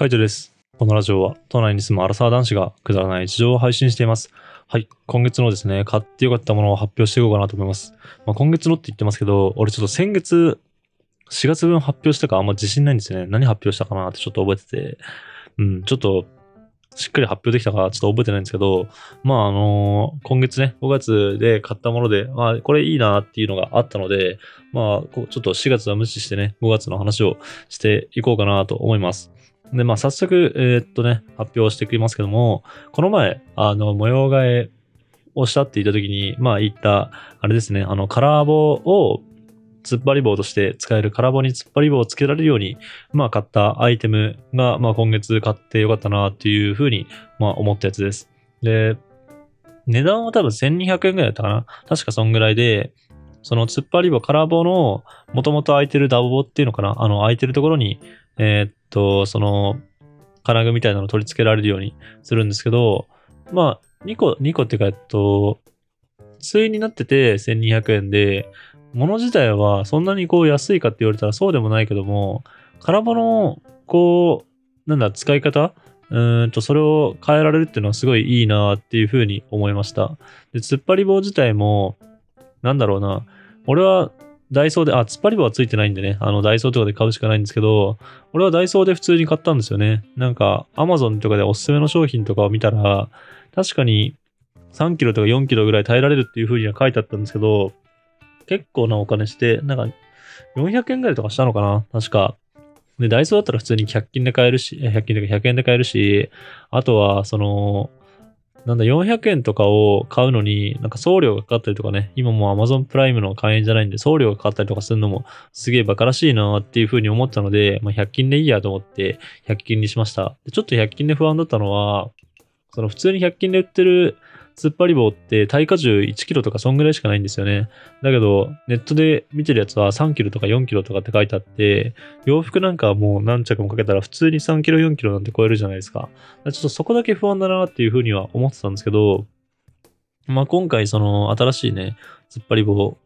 カイトです。このラジオは都内に住むアラサー男子がくだらない事情を配信しています。はい。今月のですね、買ってよかったものを発表していこうかなと思います。まあ、今月のって言ってますけど、俺ちょっと先月、4月分発表したかあんま自信ないんですよね。何発表したかなってちょっと覚えてて、うん、ちょっと、しっかり発表できたかちょっと覚えてないんですけど、まああの今月ね、5月で買ったもので、まあこれいいなっていうのがあったので、まあこうちょっと4月は無視してね、5月の話をしていこうかなと思います。で、まあ、早速、えーっとね、発表してくれますけども、この前、あの、模様替えをしたって言った時に、まあ、言った、あれですね、あの、カラー棒を、突っ張り棒として使えるカラー棒に突っ張り棒をつけられるように、まあ、買ったアイテムが、まあ、今月買ってよかったなっていうふうに、まあ、思ったやつです。で、値段は多分1200円ぐらいだったかな確かそんぐらいで、その突っ張り棒、カラー棒の元々空いてるダボ棒っていうのかなあの空いてるところに、えーっと、その、金具みたいなの取り付けられるようにするんですけど、まあ、2個、2個っていうか、えっと、対になってて1200円で、物自体はそんなにこう安いかって言われたらそうでもないけども、空棒の、こう、なんだ、使い方？うんと、それを変えられるっていうのはすごいいいなっていうふうに思いました。で、突っ張り棒自体も、なんだろうな、俺はダイソーで、あ、突っ張り棒はついてないんでね、あの、ダイソーとかで買うしかないんですけど、俺はダイソーで普通に買ったんですよね。なんか、アマゾンとかでおすすめの商品とかを見たら、確かに3キロとか4キロぐらい耐えられるっていう風には書いてあったんですけど、結構なお金して、なんか、400円ぐらいとかしたのかな確か。で、ダイソーだったら普通に100均で買えるし、100均とか100円で買えるし、あとは、その、なんだ、400円とかを買うのに、なんか送料がかかったりとかね、今もう Amazon プライムの会員じゃないんで、送料がかかったりとかするのもすげえ馬鹿らしいなっていう風に思ったので、まあ、100均でいいやと思って100均にしました。でちょっと100均で不安だったのは、その普通に100均で売ってる突っ張り棒って耐荷重1キロとかそんぐらいしかないんですよね。だけど、ネットで見てるやつは3キロとか4キロとかって書いてあって、洋服なんかはもう何着もかけたら普通に3キロ4キロなんて超えるじゃないですか。かちょっとそこだけ不安だなっていう風には思ってたんですけど、まあ今回その新しいね、突っ張り棒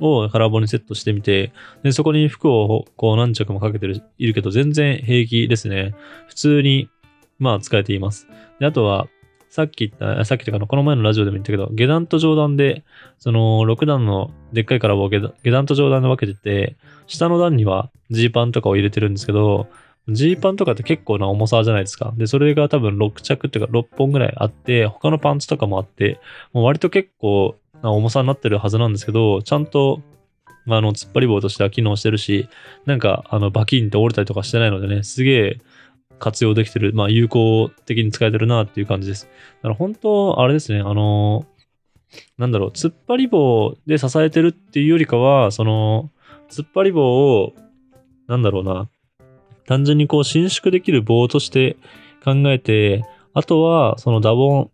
をカラー棒にセットしてみて、で、そこに服をこう何着もかけてる、いるけど全然平気ですね。普通に、まあ使えています。で、あとは、さっき言った、さっきというかこの前のラジオでも言ったけど、下段と上段で、その6段のでっかいカラーを下段下段と上段で分けてて、下の段にはジーパンとかを入れてるんですけど、ジーパンとかって結構な重さじゃないですか。で、それが多分6着っていうか6本ぐらいあって、他のパンツとかもあって、もう割と結構な重さになってるはずなんですけど、ちゃんと、あの、突っ張り棒としては機能してるし、なんか、あの、バキンって折れたりとかしてないのでね、すげえ活用できてる、まあ、有効的に使えてるなっていう感じです。だから本当、あれですね、あの、なんだろう、突っ張り棒で支えてるっていうよりかは、その、突っ張り棒を、なんだろうな、単純にこう伸縮できる棒として考えて、あとはそのダボン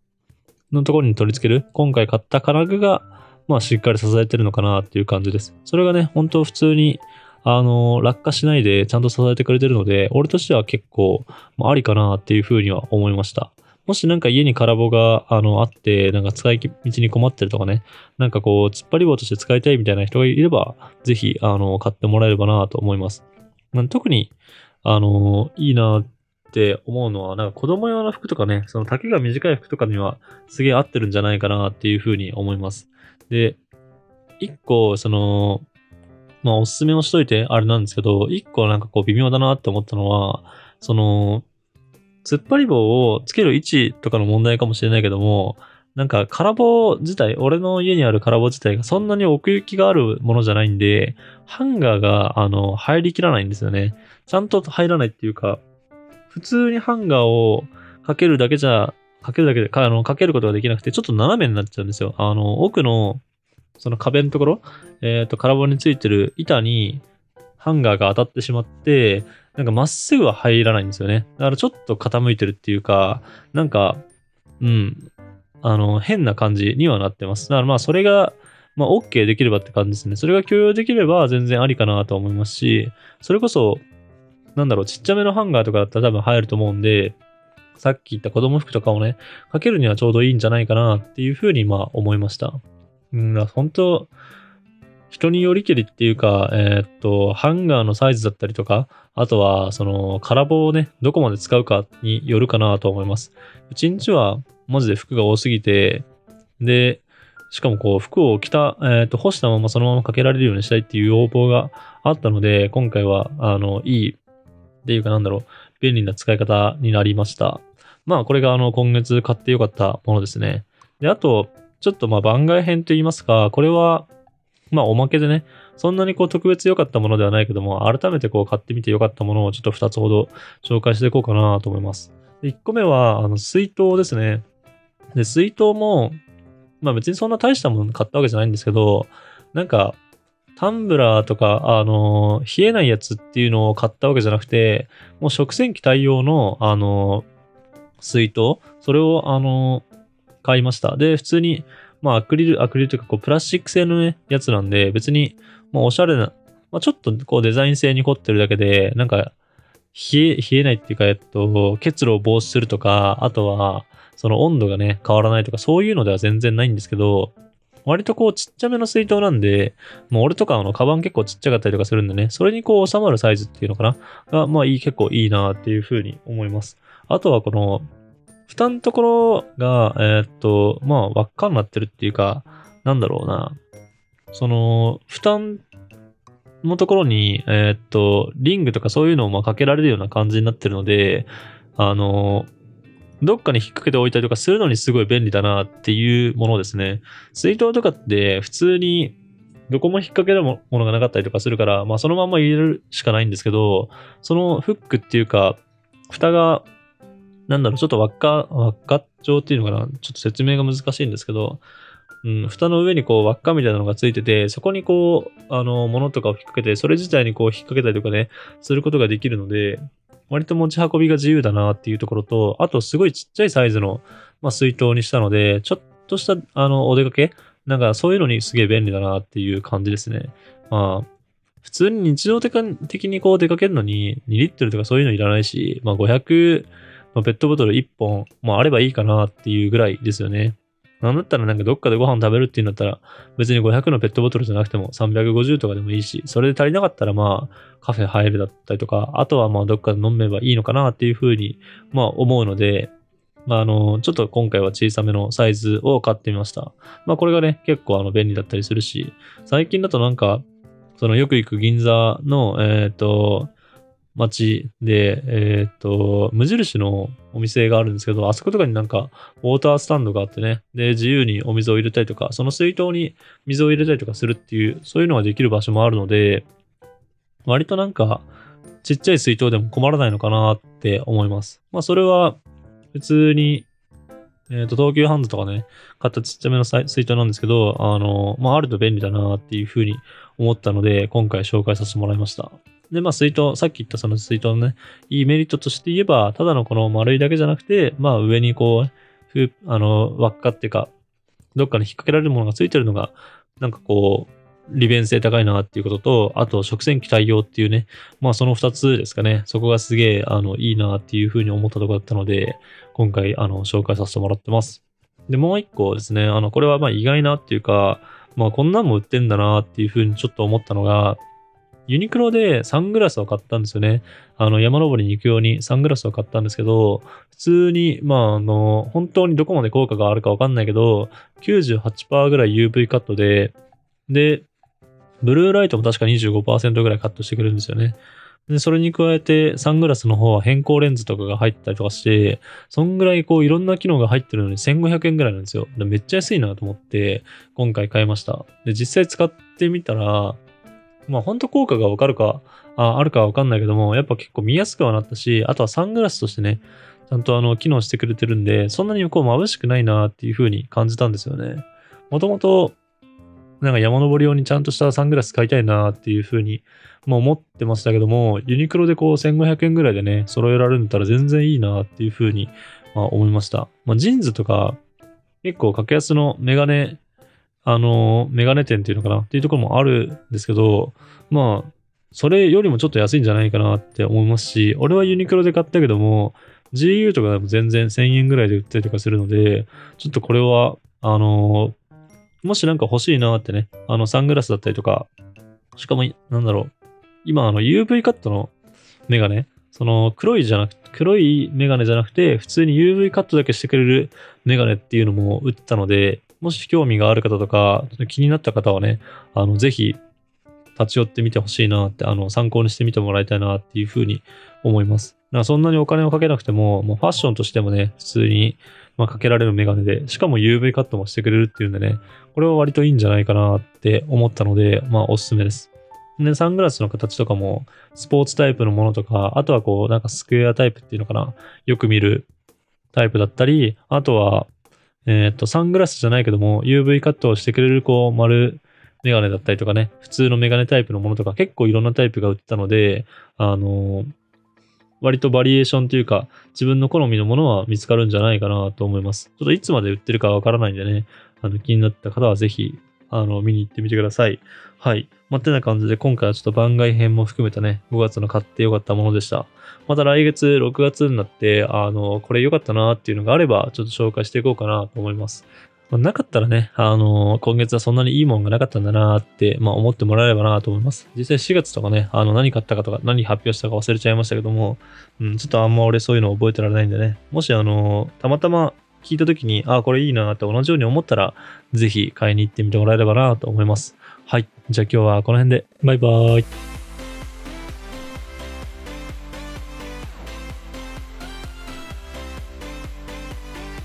のところに取り付ける、今回買った金具が、まあしっかり支えてるのかなっていう感じです。それがね、本当普通に、あの、落下しないでちゃんと支えてくれてるので、俺としては結構、まあ、ありかなっていうふうには思いました。もしなんか家に空棒があのあって、なんか使い道に困ってるとかね、なんかこう、突っ張り棒として使いたいみたいな人がいれば、ぜひ、あの、買ってもらえればなと思います。特に、あの、いいなって思うのは、なんか子供用の服とかね、その丈が短い服とかにはすげえ合ってるんじゃないかなっていうふうに思います。で、一個、その、まあおすすめをしといてあれなんですけど、一個なんかこう微妙だなって思ったのは、その、突っ張り棒をつける位置とかの問題かもしれないけども、なんか、空棒自体、俺の家にある空棒自体がそんなに奥行きがあるものじゃないんで、ハンガーが、あの、入りきらないんですよね。ちゃんと入らないっていうか、普通にハンガーをかけるだけじゃ、かけるだけで、かあのかけることができなくて、ちょっと斜めになっちゃうんですよ。あの、奥の、その壁のところ、えっ、と、空棒についてる板に、ハンガーが当たってしまって、なんかまっすぐは入らないんですよね。だからちょっと傾いてるっていうか、なんか、うん、あの、変な感じにはなってます。だからまあ、それが、まあ、OK できればって感じですね。それが許容できれば全然ありかなと思いますし、それこそ、なんだろう、ちっちゃめのハンガーとかだったら多分入ると思うんで、さっき言った子供服とかをね、かけるにはちょうどいいんじゃないかなっていうふうにまあ思いました。うん、本当人によりけりっていうか、えーっと、ハンガーのサイズだったりとか、あとは、その、空棒をね、どこまで使うかによるかなと思います。うちんちは、マジで服が多すぎて、で、しかもこう、服を着た、えーっと、干したままそのままかけられるようにしたいっていう要望があったので、今回は、あの、いい、っていうかなんだろう、便利な使い方になりました。まあ、これがあの、今月買ってよかったものですね。で、あと、ちょっとまあ番外編と言いますか、これは、まあおまけでね、そんなにこう特別良かったものではないけども、改めてこう買ってみて良かったものをちょっと2つほど紹介していこうかなと思います。で1個目は、あの、水筒ですね。で、水筒も、まあ別にそんな大したもの買ったわけじゃないんですけど、なんか、タンブラーとか、あの冷えないやつっていうのを買ったわけじゃなくて、もう食洗機対応の、あの水筒それを、あの買いました。で、普通に、まあ、アクリル、アクリルというか、こう、プラスチック製のね、やつなんで、別に、まあ、おしゃれな、まあ、ちょっと、こう、デザイン性に凝ってるだけで、なんか、冷え、冷えないっていうか、えっと、結露を防止するとか、あとは、その温度がね、変わらないとか、そういうのでは全然ないんですけど、割とこう、ちっちゃめの水筒なんで、もう俺とか、あの、カバン結構ちっちゃかったりとかするんでね、それにこう、収まるサイズっていうのかな？が、まあ、いい、結構いいなっていうふうに思います。あとは、この、蓋のところが、えーっと、まあ、輪っかになってるっていうか、なんだろうな。その、蓋のところに、えーっと、リングとかそういうのをまあかけられるような感じになってるので、あの、どっかに引っ掛けておいたりとかするのにすごい便利だなっていうものですね。水筒とかって普通にどこも引っ掛けるものがなかったりとかするから、まあそのまま入れるしかないんですけど、そのフックっていうか、蓋がなんだろう、ちょっと輪っか、輪っか状っていうのかなちょっと説明が難しいんですけど、うん、蓋の上にこう輪っかみたいなのがついてて、そこにこう、あの、物とかを引っ掛けて、それ自体にこう引っ掛けたりとかね、することができるので、割と持ち運びが自由だなっていうところと、あとすごいちっちゃいサイズの、まあ、水筒にしたので、ちょっとした、あの、お出かけ？なんかそういうのにすげえ便利だなっていう感じですね。まあ、普通に日常的にこう出かけるのに2リットルとかそういうのいらないし、まあ500、まあ、ペットボトル1本、まあ、あればいいかなっていうぐらいですよね。なんだったらなんかどっかでご飯食べるっていうんだったら、別に500のペットボトルじゃなくても350とかでもいいし、それで足りなかったらまあカフェ入るだったりとか、あとはまあどっかで飲めばいいのかなっていうふうにまあ思うので、まああの、ちょっと今回は小さめのサイズを買ってみました。まあこれがね、結構あの便利だったりするし、最近だとなんか、そのよく行く銀座の、えっ、と、街で、えっ、と、無印のお店があるんですけど、あそことかになんか、ウォータースタンドがあってね、で、自由にお水を入れたりとか、その水筒に水を入れたりとかするっていう、そういうのができる場所もあるので、割となんか、ちっちゃい水筒でも困らないのかなって思います。まあ、それは、普通に、えっ、と、東急ハンズとかね、買ったちっちゃめの水筒なんですけど、あの、まあ、あると便利だなっていうふうに思ったので、今回紹介させてもらいました。で、まあ、水筒、さっき言ったその水筒のね、いいメリットとして言えば、ただのこの丸いだけじゃなくて、まあ、上にこう、ふあの、輪っかっていうか、どっかに引っ掛けられるものがついてるのが、なんかこう、利便性高いなっていうことと、あと食洗機対応っていうね、まあその二つですかね。そこがすげえ、あの、いいなっていうふうに思ったところだったので、今回、あの、紹介させてもらってます。で、もう一個ですね、あの、これはまあ意外なっていうか、まあこんなんも売ってんだなっていうふうにちょっと思ったのが、ユニクロでサングラスを買ったんですよね。あの、山登りに行くようにサングラスを買ったんですけど、普通に、まあ、あの、本当にどこまで効果があるかわかんないけど、98%ぐらい UV カットで、で、ブルーライトも確か25%ぐらいカットしてくるんですよね。で、それに加えて、サングラスの方は変光レンズとかが入ったりとかして、そんぐらいこういろんな機能が入ってるのに1500円ぐらいなんですよ。めっちゃ安いなと思って、今回買いました。で、実際使ってみたら、まあ本当効果がわかるか、ああるかわかんないけども、やっぱ結構見やすくはなったし、あとはサングラスとしてね、ちゃんとあの機能してくれてるんで、そんなにこう眩しくないなっていう風に感じたんですよね。もともと、なんか山登り用にちゃんとしたサングラス買いたいなっていう風に、まあ、思ってましたけども、ユニクロでこう1500円ぐらいでね、揃えられんたら全然いいなっていう風に、まあ、思いました。まあ、ジーンズとか、結構格安のメガネ、あのメガネ店っていうのかな？っていうところもあるんですけど、まあ、それよりもちょっと安いんじゃないかなって思いますし、俺はユニクロで買ったけども、GU とかでも全然1000円ぐらいで売ったりとかするので、ちょっとこれは、あのもしなんか欲しいなってね、あの、サングラスだったりとか、しかも、なんだろう、今、あの、UV カットのメガネ、その、黒いじゃなくて、黒いメガネじゃなくて、普通に UV カットだけしてくれるメガネっていうのも売ったので、もし興味がある方とか、気になった方はね、あの、ぜひ、立ち寄ってみてほしいなって、あの、参考にしてみてもらいたいなっていうふうに思います。だからそんなにお金をかけなくても、もうファッションとしてもね、普通に、まあ、かけられるメガネで、しかも UV カットもしてくれるっていうんでね、これは割といいんじゃないかなって思ったので、まあ、おすすめです。で、サングラスの形とかも、スポーツタイプのものとか、あとはこう、なんかスクエアタイプっていうのかな、よく見るタイプだったり、あとは、えっ、と、サングラスじゃないけども、UV カットをしてくれる、こう、丸メガネだったりとかね、普通のメガネタイプのものとか、結構いろんなタイプが売ってたので、あのー、割とバリエーションというか、自分の好みのものは見つかるんじゃないかなと思います。ちょっといつまで売ってるかわからないんでね、あの、気になった方はぜひ、あの、見に行ってみてください。はい。まあ、てな感じで今回はちょっと番外編も含めたね、5月の買ってよかったものでした。また来月6月になって、あの、これ良かったなっていうのがあれば、ちょっと紹介していこうかなと思います。まあ、なかったらね、あの、今月はそんなにいいもんがなかったんだなって、まあ、思ってもらえればなと思います。実際4月とかね、あの、何買ったかとか、何発表したか忘れちゃいましたけども、うん、ちょっとあんま俺そういうの覚えてられないんでね、もしあの、たまたま聞いた時に、ああ、これいいなって同じように思ったら、ぜひ買いに行ってみてもらえればなと思います。はい。じゃあ今日はこの辺で、バイバーイ。